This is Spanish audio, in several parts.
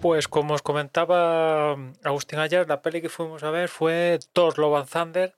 Pues como os comentaba Agustín ayer, la peli que fuimos a ver fue Thor Love and Thunder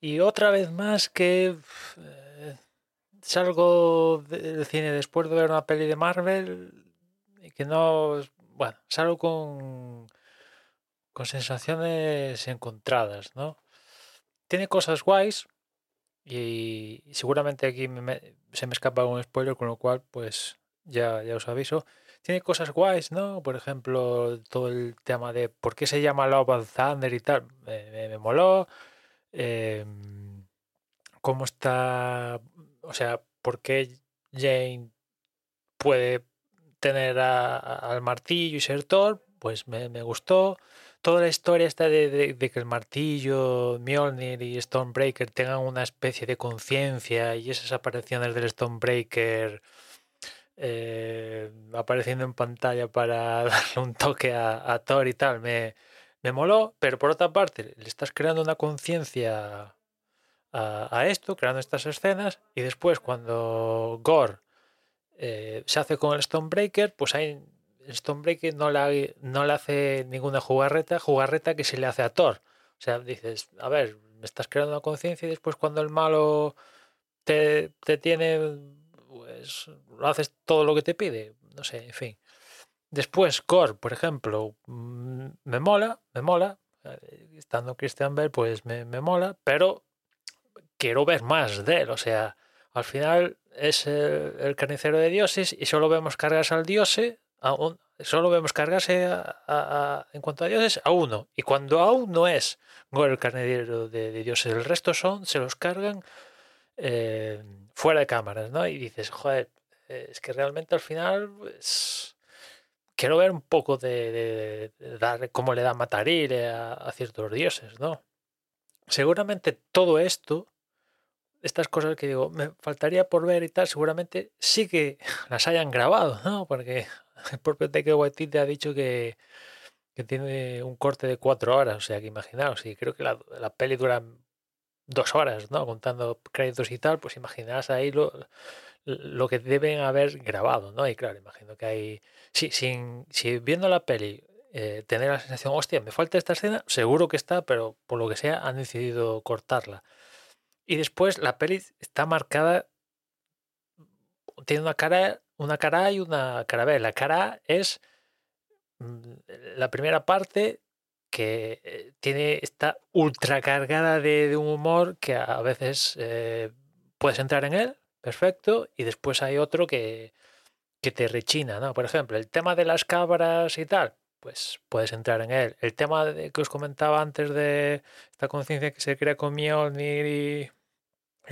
y otra vez más que eh, salgo del cine después de ver una peli de Marvel y que no, bueno, salgo con con sensaciones encontradas, ¿no? Tiene cosas guays y, seguramente aquí se me escapa un spoiler, con lo cual pues ya, ya os aviso tiene cosas guays, ¿no? Por ejemplo, todo el tema de por qué se llama Love and Thunder y tal, me, moló. Em, cómo está, o sea, por qué Jane puede tener al martillo y ser Thor, pues me, gustó. Toda la historia está de, de, que el martillo, Mjolnir y Stonebreaker tengan una especie de conciencia y esas apariciones del Stonebreaker eh, apareciendo en pantalla para darle un toque a, Thor y tal, me, me, moló, pero por otra parte le estás creando una conciencia a, esto, creando estas escenas, y después cuando Gore eh, se hace con el Stonebreaker, pues hay Stonebreaker no le, no le hace ninguna jugarreta, jugarreta que se le hace a Thor. O sea, dices, a ver, me estás creando una conciencia y después cuando el malo te, te tiene pues lo haces todo lo que te pide, no sé, en fin. Después, Core, por ejemplo, mm, me mola, me mola, eh, estando Christian Bell, pues me, mola, pero quiero ver más de él, o sea, al final es el, carnicero de dioses y solo vemos cargarse al diose, a solo vemos cargarse en cuanto a dioses a uno, y cuando aún no es Gore el carnicero de, de dioses, el resto son, se los cargan eh, fuera de cámaras, ¿no? Y dices, joder, es que realmente al final, pues, quiero ver un poco de, dar cómo le da Mataril a, a ciertos dioses, ¿no? Seguramente todo esto, estas cosas que digo, me faltaría por ver y tal, seguramente sí que las hayan grabado, ¿no? Porque el propio Taika Waititi ha dicho que, que tiene un corte de cuatro horas, o sea que imaginaos, y creo que la, la peli dura dos horas, ¿no? Contando créditos y tal, pues imaginarás ahí lo, lo que deben haber grabado, ¿no? Y claro, imagino que hay... Si, sin, si viendo la peli eh, tener la sensación, hostia, me falta esta escena, seguro que está, pero por lo que sea han decidido cortarla. Y después la peli está marcada, tiene una cara, una cara A y una cara B. La cara es mm, la primera parte que eh, tiene esta ultra cargada de, un humor que a veces eh, puedes entrar en él, perfecto, y después hay otro que, que te rechina, ¿no? Por ejemplo, el tema de las cabras y tal, pues puedes entrar en él. El tema que os comentaba antes de esta conciencia que se crea con Mjolnir y,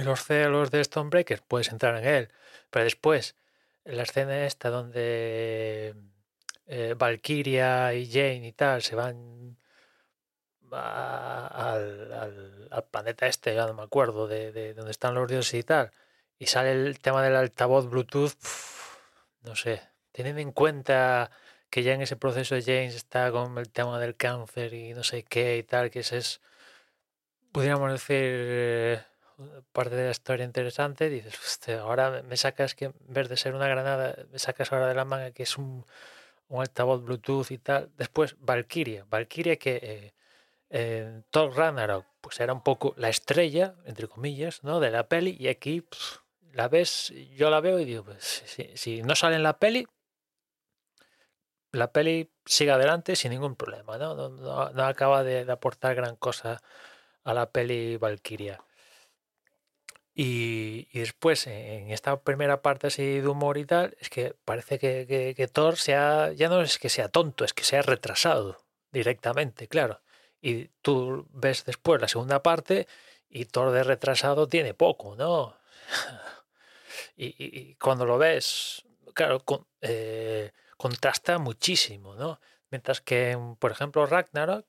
los celos de Stonebreaker, puedes entrar en él. Pero después, la escena esta donde eh, Valkyria y Jane y tal se van al, al, planeta este, ya no me acuerdo, de, de, donde están los dioses y tal, y sale el tema del altavoz Bluetooth, no sé, teniendo en cuenta que ya en ese proceso James está con el tema del cáncer y no sé qué y tal, que ese es, pudiéramos decir, eh, parte de la historia interesante, dices, ahora me sacas que en vez de ser una granada, me sacas ahora de la manga que es un, un altavoz Bluetooth y tal. Después, Valkyria, Valkyria que... Eh, eh, Thor Ragnarok pues era un poco la estrella, entre comillas, ¿no? de la peli y aquí la ves, yo la veo y digo, pues si, no sale en la peli, la peli sigue adelante sin ningún problema, ¿no? No, acaba de, aportar gran cosa a la peli Valkyria. Y, y, después, en esta primera parte así de humor y tal, es que parece que, que, que, Thor sea, ya no es que sea tonto, es que sea retrasado directamente, claro. Y tú ves después la segunda parte y Thor de retrasado tiene poco, ¿no? y, cuando lo ves, claro, eh, contrasta muchísimo, ¿no? Mientras que, por ejemplo, Ragnarok,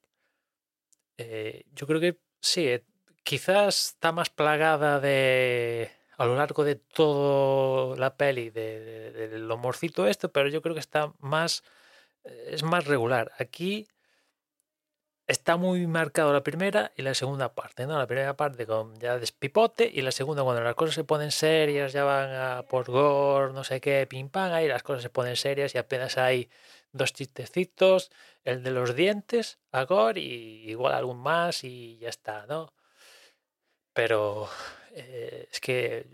eh, yo creo que sí, eh, quizás está más plagada de a lo largo de toda la peli del de, de, humorcito esto, pero yo creo que está más es más regular. Aquí está muy marcado la primera y la segunda parte, ¿no? La primera parte con ya despipote y la segunda cuando las cosas se ponen serias, ya van a por gore, no sé qué, pim pam, ahí las cosas se ponen serias y apenas hay dos chistecitos, el de los dientes, a gore y igual algún más y ya está, ¿no? Pero eh, es que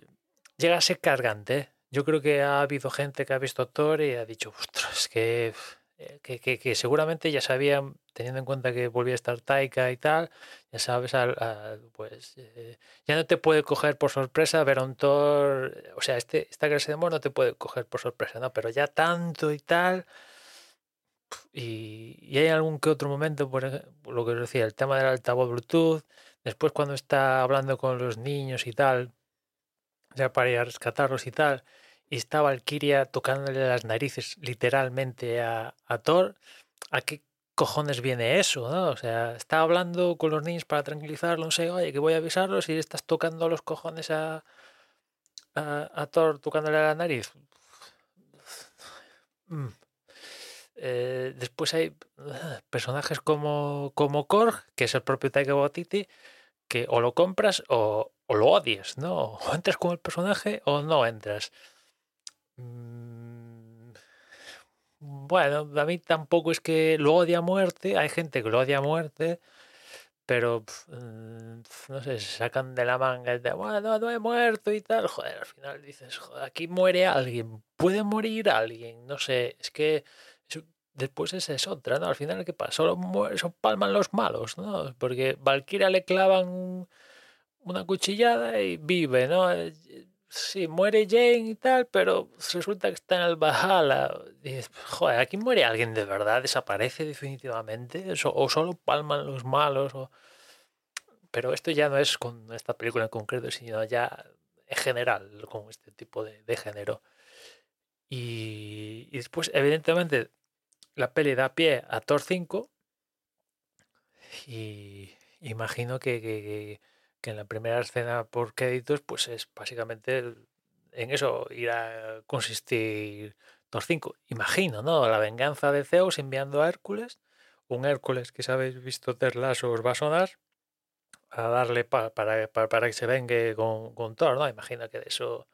llega a ser cargante. Yo creo que ha habido gente que ha visto Thor y ha dicho, ostras, es que, eh, que, que, que, seguramente ya sabían, teniendo en cuenta que volvía a estar Taika y tal, ya sabes, pues eh, ya no te puede coger por sorpresa ver un Thor, o sea, este, esta clase de amor no te puede coger por sorpresa, ¿no? Pero ya tanto y tal, y, y, hay algún que otro momento, por lo que os decía, el tema del altavoz Bluetooth, después cuando está hablando con los niños y tal, ya para ir a rescatarlos y tal, y está Valkyria tocándole las narices literalmente a, a Thor, ¿a qué cojones viene eso? ¿no? O sea, está hablando con los niños para tranquilizarlos, no sé, oye, que voy a avisarlos y estás tocando los cojones a, a, a Thor tocándole la nariz. Mm. Eh, después hay uh, personajes como, como Korg, que es el propio Taika Waititi, que o lo compras o, o, lo odias, ¿no? O entras con el personaje o no entras. Mm, bueno, a mí tampoco es que lo odia a muerte, hay gente que lo odia a muerte, pero mm, no sé, se sacan de la manga de, bueno, no he muerto y tal, joder, al final dices, joder, aquí muere alguien, puede morir alguien, no sé, es que después esa es otra, ¿no? Al final, ¿qué pasa? Solo, solo palman los malos, ¿no? Porque Valkyria le clavan una cuchillada y vive, ¿no? Sí, muere Jane y tal, pero resulta que está en el Valhalla. Joder, aquí muere alguien de verdad, desaparece definitivamente, o solo palman los malos. O... Pero esto ya no es con esta película en concreto, sino ya en general, con este tipo de, de género. Y, y después, evidentemente, la peli da pie a Thor 5 y imagino que, en la primera escena por créditos pues es básicamente en eso irá a consistir Thor 5. Imagino, ¿no? La venganza de Zeus enviando a Hércules, un Hércules que si visto Terlas os va a sonar, a darle pa, para, para, para, que se vengue con, con, Thor, ¿no? Imagino que de eso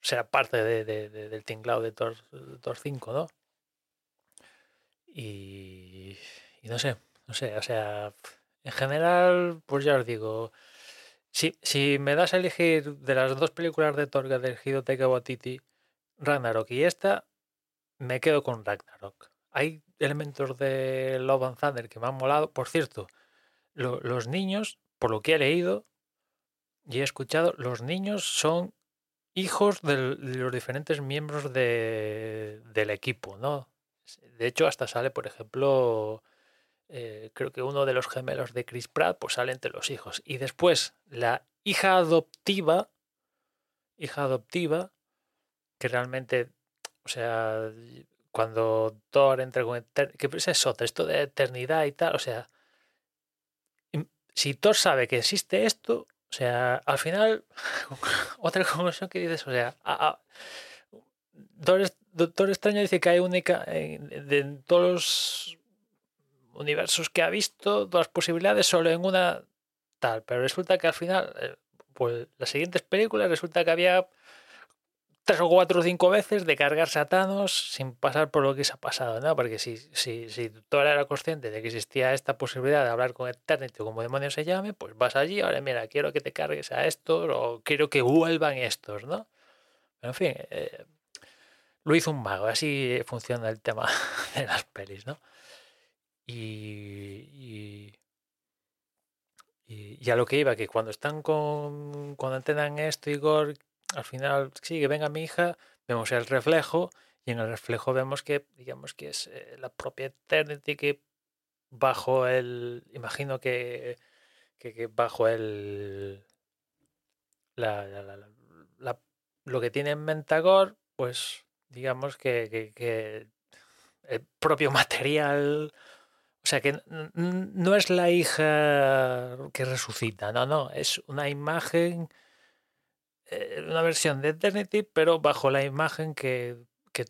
sea parte de, de, de, del tinglado de Thor, Thor 5, ¿no? Y, y, no sé, no sé, o sea, en general, pues ya os digo, si, si me das a elegir de las dos películas de Thor que ha dirigido Taika Waititi, Ragnarok y esta, me quedo con Ragnarok. Hay elementos de Love and Thunder que me han molado. Por cierto, lo, los niños, por lo que he leído y he escuchado, los niños son hijos de, de los diferentes miembros de, del equipo, ¿no? De hecho, hasta sale, por ejemplo, eh, creo que uno de los gemelos de Chris Pratt, pues sale entre los hijos. Y después, la hija adoptiva, hija adoptiva, que realmente, o sea, cuando Thor entra con que es otra, esto de eternidad y tal, o sea, si Thor sabe que existe esto, o sea, al final, otra conclusión que dices, o sea, Thor, Doctor Extraño dice que hay única en, de todos los universos que ha visto, las posibilidades, solo en una tal. Pero resulta que al final, eh, pues las siguientes películas, resulta que había tres o cuatro o cinco veces de cargarse a sin pasar por lo que se ha pasado, ¿no? Porque si, si, si Thor era consciente de que existía esta posibilidad de hablar con Eternity o como demonios se llame, pues vas allí, ahora mira, quiero que te cargues a estos o quiero que vuelvan estos, ¿no? en fin, eh, lo hizo un mago, así funciona el tema de las pelis, ¿no? Y, y, a lo que iba, que cuando están con. Cuando entrenan esto, Igor, al final, sí, que venga mi hija, vemos el reflejo, y en el reflejo vemos que, digamos, que es eh, la propia Eternity que bajo el. Imagino que, que, bajo el. La, lo que tiene en Mentagor, pues digamos que el propio material o sea que no es la hija que resucita, no, no, es una imagen, eh, una versión de Eternity, pero bajo la imagen que,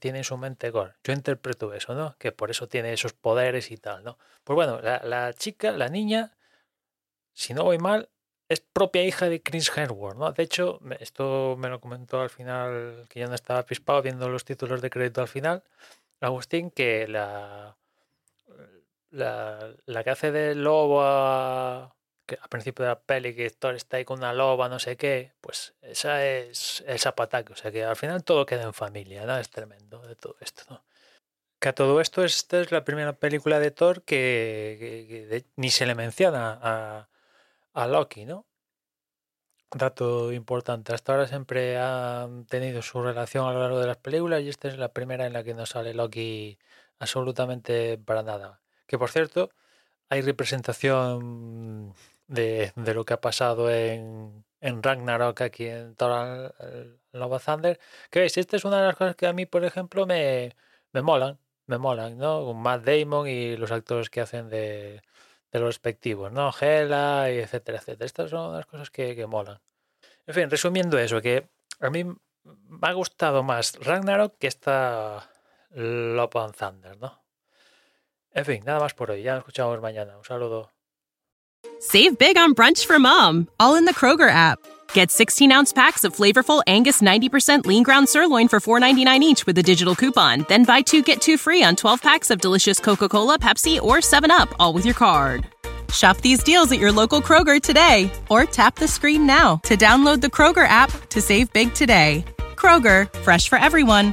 tiene en su mente Gore. Yo interpreto eso, ¿no? Que por eso tiene esos poderes y tal, ¿no? Pues bueno, la, chica, la niña, si no voy mal, es propia hija de Chris Hemsworth, ¿no? De hecho, esto me lo comentó al final, que yo no estaba pispado viendo los títulos de crédito al final, Agustín, que la la, que hace de lobo que al principio de la peli que Thor está ahí con una loba, no sé qué, pues esa es el zapataque, o sea que al final todo queda en familia, ¿no? Es tremendo de todo esto, ¿no? Que a todo esto esta es la primera película de Thor que, ni se le menciona a, a Loki, ¿no? Dato importante, hasta ahora siempre han tenido su relación a lo largo de las películas y esta es la primera en la que no sale Loki absolutamente para nada. Que por cierto, hay representación de, lo que ha pasado en, en Ragnarok aquí en Thor Nova Thunder. Que veis, esta es una de las cosas que a mí, por ejemplo, me, me molan. Me molan, ¿no? Con Matt Damon y los actores que hacen de, de los respectivos, ¿no? Hela y etcétera, etcétera. Estas son las cosas que, que molan. En fin, resumiendo eso, que a mí me ha gustado más Ragnarok que esta Love Thunder, ¿no? En fin, nada más por hoy. Ya nos escuchamos mañana. Un saludo. Save big on brunch for mom, all in the Kroger app. Get 16 ounce packs of flavorful Angus 90% lean ground sirloin for $4.99 each with a digital coupon. Then buy two get two free on 12 packs of delicious Coca Cola, Pepsi, or 7UP, all with your card. Shop these deals at your local Kroger today or tap the screen now to download the Kroger app to save big today. Kroger, fresh for everyone.